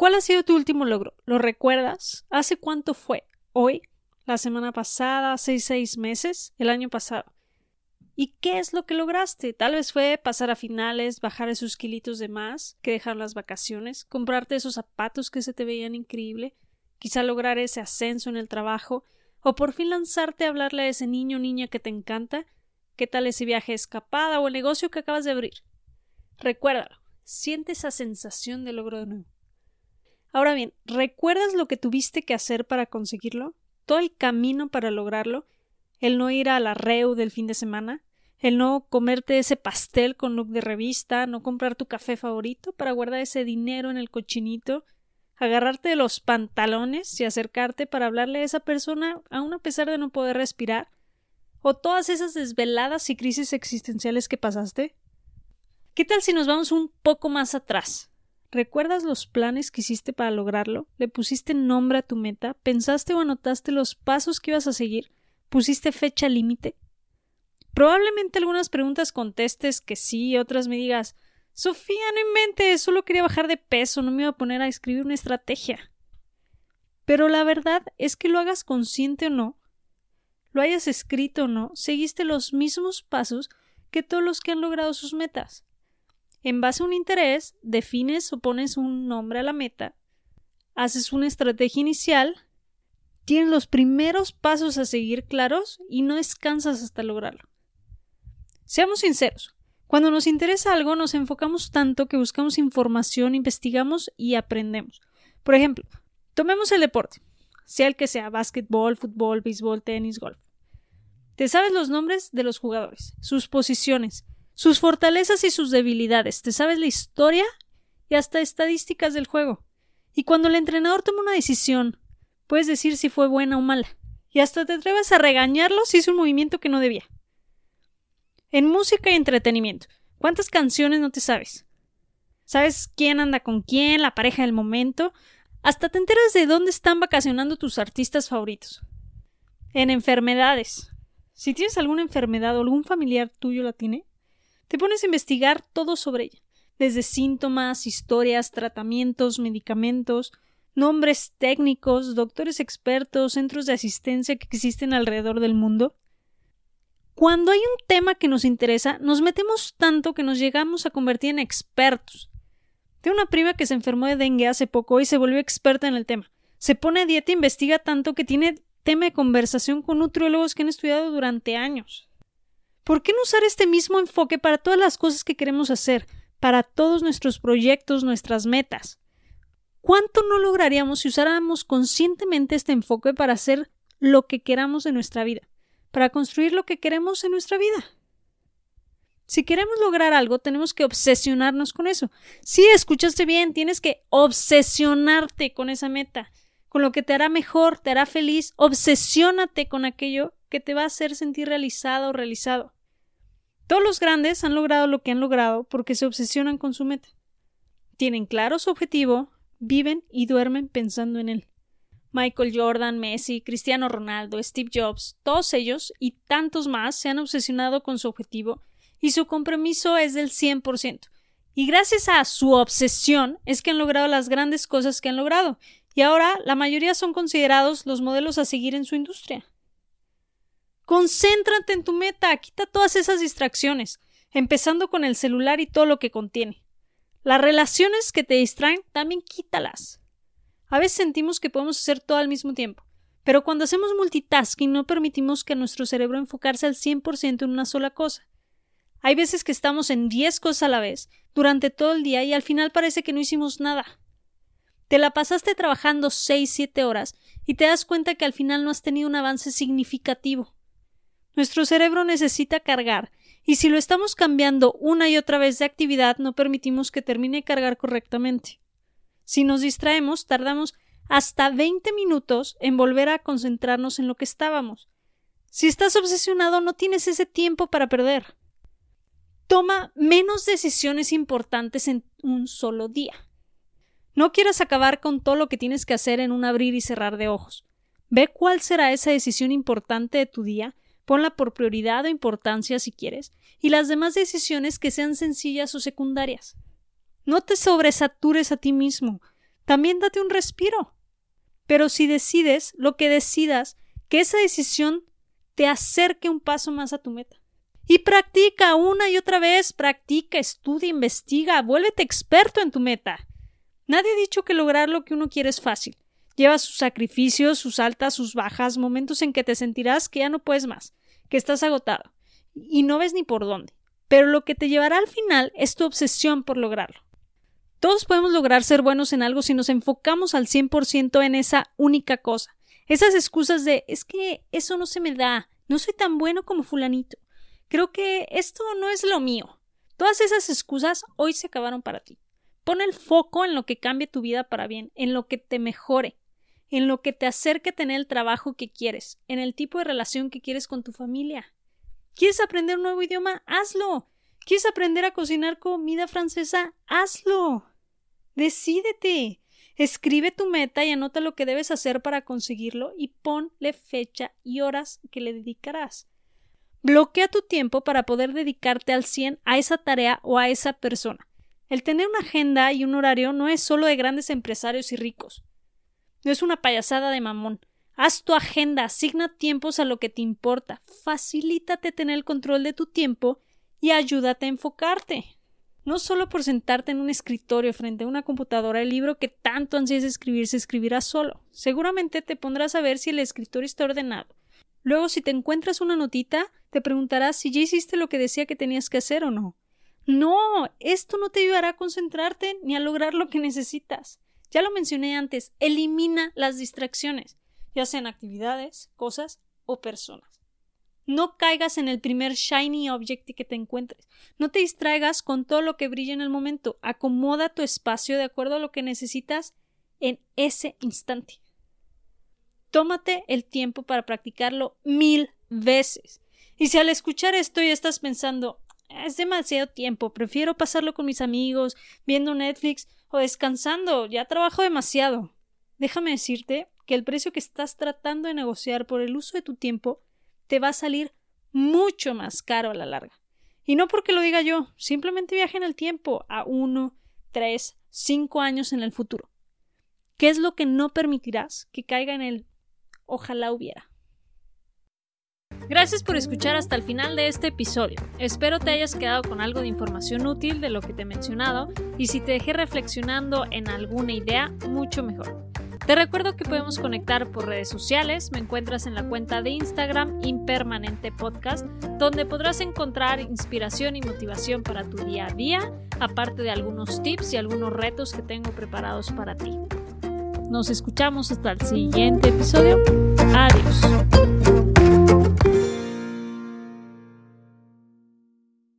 ¿Cuál ha sido tu último logro? ¿Lo recuerdas? ¿Hace cuánto fue? ¿Hoy? ¿La semana pasada? ¿Hace seis meses? ¿El año pasado? ¿Y qué es lo que lograste? Tal vez fue pasar a finales, bajar esos kilitos de más que dejar las vacaciones, comprarte esos zapatos que se te veían increíble, quizá lograr ese ascenso en el trabajo, o por fin lanzarte a hablarle a ese niño o niña que te encanta. ¿Qué tal ese viaje escapada o el negocio que acabas de abrir? Recuérdalo, siente esa sensación de logro de nuevo. Ahora bien, ¿recuerdas lo que tuviste que hacer para conseguirlo? ¿Todo el camino para lograrlo? ¿El no ir a la REU del fin de semana? el no comerte ese pastel con look de revista, no comprar tu café favorito para guardar ese dinero en el cochinito, agarrarte de los pantalones y acercarte para hablarle a esa persona aun a pesar de no poder respirar, o todas esas desveladas y crisis existenciales que pasaste. ¿Qué tal si nos vamos un poco más atrás? ¿Recuerdas los planes que hiciste para lograrlo? ¿Le pusiste nombre a tu meta? ¿Pensaste o anotaste los pasos que ibas a seguir? ¿Pusiste fecha límite? Probablemente algunas preguntas contestes que sí, otras me digas Sofía, no inventes, solo quería bajar de peso, no me iba a poner a escribir una estrategia. Pero la verdad es que lo hagas consciente o no, lo hayas escrito o no, seguiste los mismos pasos que todos los que han logrado sus metas. En base a un interés, defines o pones un nombre a la meta, haces una estrategia inicial, tienes los primeros pasos a seguir claros y no descansas hasta lograrlo. Seamos sinceros. Cuando nos interesa algo, nos enfocamos tanto que buscamos información, investigamos y aprendemos. Por ejemplo, tomemos el deporte, sea el que sea, básquetbol, fútbol, béisbol, tenis, golf. Te sabes los nombres de los jugadores, sus posiciones, sus fortalezas y sus debilidades, te sabes la historia y hasta estadísticas del juego. Y cuando el entrenador toma una decisión, puedes decir si fue buena o mala, y hasta te atreves a regañarlo si hizo un movimiento que no debía. En música y entretenimiento, ¿cuántas canciones no te sabes? ¿Sabes quién anda con quién, la pareja del momento? Hasta te enteras de dónde están vacacionando tus artistas favoritos. En enfermedades. Si tienes alguna enfermedad o algún familiar tuyo la tiene, te pones a investigar todo sobre ella, desde síntomas, historias, tratamientos, medicamentos, nombres técnicos, doctores expertos, centros de asistencia que existen alrededor del mundo, cuando hay un tema que nos interesa, nos metemos tanto que nos llegamos a convertir en expertos. Tengo una prima que se enfermó de dengue hace poco y se volvió experta en el tema. Se pone a dieta e investiga tanto que tiene tema de conversación con nutriólogos que han estudiado durante años. ¿Por qué no usar este mismo enfoque para todas las cosas que queremos hacer, para todos nuestros proyectos, nuestras metas? ¿Cuánto no lograríamos si usáramos conscientemente este enfoque para hacer lo que queramos en nuestra vida? para construir lo que queremos en nuestra vida. Si queremos lograr algo, tenemos que obsesionarnos con eso. Sí, escuchaste bien, tienes que obsesionarte con esa meta, con lo que te hará mejor, te hará feliz. Obsesiónate con aquello que te va a hacer sentir realizado o realizado. Todos los grandes han logrado lo que han logrado porque se obsesionan con su meta. Tienen claro su objetivo, viven y duermen pensando en él. Michael Jordan, Messi, Cristiano Ronaldo, Steve Jobs, todos ellos y tantos más se han obsesionado con su objetivo y su compromiso es del 100%. Y gracias a su obsesión es que han logrado las grandes cosas que han logrado, y ahora la mayoría son considerados los modelos a seguir en su industria. Concéntrate en tu meta, quita todas esas distracciones, empezando con el celular y todo lo que contiene. Las relaciones que te distraen, también quítalas. A veces sentimos que podemos hacer todo al mismo tiempo, pero cuando hacemos multitasking no permitimos que nuestro cerebro enfocarse al 100% en una sola cosa. Hay veces que estamos en 10 cosas a la vez durante todo el día y al final parece que no hicimos nada. Te la pasaste trabajando 6-7 horas y te das cuenta que al final no has tenido un avance significativo. Nuestro cerebro necesita cargar y si lo estamos cambiando una y otra vez de actividad no permitimos que termine cargar correctamente. Si nos distraemos, tardamos hasta 20 minutos en volver a concentrarnos en lo que estábamos. Si estás obsesionado, no tienes ese tiempo para perder. Toma menos decisiones importantes en un solo día. No quieras acabar con todo lo que tienes que hacer en un abrir y cerrar de ojos. Ve cuál será esa decisión importante de tu día, ponla por prioridad o importancia si quieres, y las demás decisiones que sean sencillas o secundarias. No te sobresatures a ti mismo. también date un respiro. Pero si decides lo que decidas, que esa decisión te acerque un paso más a tu meta. Y practica una y otra vez, practica, estudia, investiga, vuélvete experto en tu meta. Nadie ha dicho que lograr lo que uno quiere es fácil. Lleva sus sacrificios, sus altas, sus bajas, momentos en que te sentirás que ya no puedes más, que estás agotado y no ves ni por dónde. Pero lo que te llevará al final es tu obsesión por lograrlo. Todos podemos lograr ser buenos en algo si nos enfocamos al 100% en esa única cosa. Esas excusas de es que eso no se me da, no soy tan bueno como fulanito, creo que esto no es lo mío. Todas esas excusas hoy se acabaron para ti. Pon el foco en lo que cambie tu vida para bien, en lo que te mejore, en lo que te acerque a tener el trabajo que quieres, en el tipo de relación que quieres con tu familia. ¿Quieres aprender un nuevo idioma? Hazlo. ¿Quieres aprender a cocinar comida francesa? Hazlo. Decídete. Escribe tu meta y anota lo que debes hacer para conseguirlo y ponle fecha y horas que le dedicarás. Bloquea tu tiempo para poder dedicarte al 100 a esa tarea o a esa persona. El tener una agenda y un horario no es solo de grandes empresarios y ricos. No es una payasada de mamón. Haz tu agenda, asigna tiempos a lo que te importa, facilítate tener el control de tu tiempo y ayúdate a enfocarte. No solo por sentarte en un escritorio frente a una computadora, el libro que tanto ansías escribir se escribirá solo. Seguramente te pondrás a ver si el escritorio está ordenado. Luego, si te encuentras una notita, te preguntarás si ya hiciste lo que decía que tenías que hacer o no. No, esto no te ayudará a concentrarte ni a lograr lo que necesitas. Ya lo mencioné antes, elimina las distracciones ya sean actividades, cosas o personas. No caigas en el primer shiny object que te encuentres. No te distraigas con todo lo que brilla en el momento. Acomoda tu espacio de acuerdo a lo que necesitas en ese instante. Tómate el tiempo para practicarlo mil veces. Y si al escuchar esto ya estás pensando, es demasiado tiempo, prefiero pasarlo con mis amigos, viendo Netflix o descansando, ya trabajo demasiado. Déjame decirte que el precio que estás tratando de negociar por el uso de tu tiempo te va a salir mucho más caro a la larga. Y no porque lo diga yo, simplemente viaja en el tiempo a uno, tres, cinco años en el futuro. ¿Qué es lo que no permitirás que caiga en el ojalá hubiera? Gracias por escuchar hasta el final de este episodio. Espero te hayas quedado con algo de información útil de lo que te he mencionado y si te dejé reflexionando en alguna idea, mucho mejor. Te recuerdo que podemos conectar por redes sociales. Me encuentras en la cuenta de Instagram Impermanente Podcast, donde podrás encontrar inspiración y motivación para tu día a día, aparte de algunos tips y algunos retos que tengo preparados para ti. Nos escuchamos hasta el siguiente episodio. Adiós.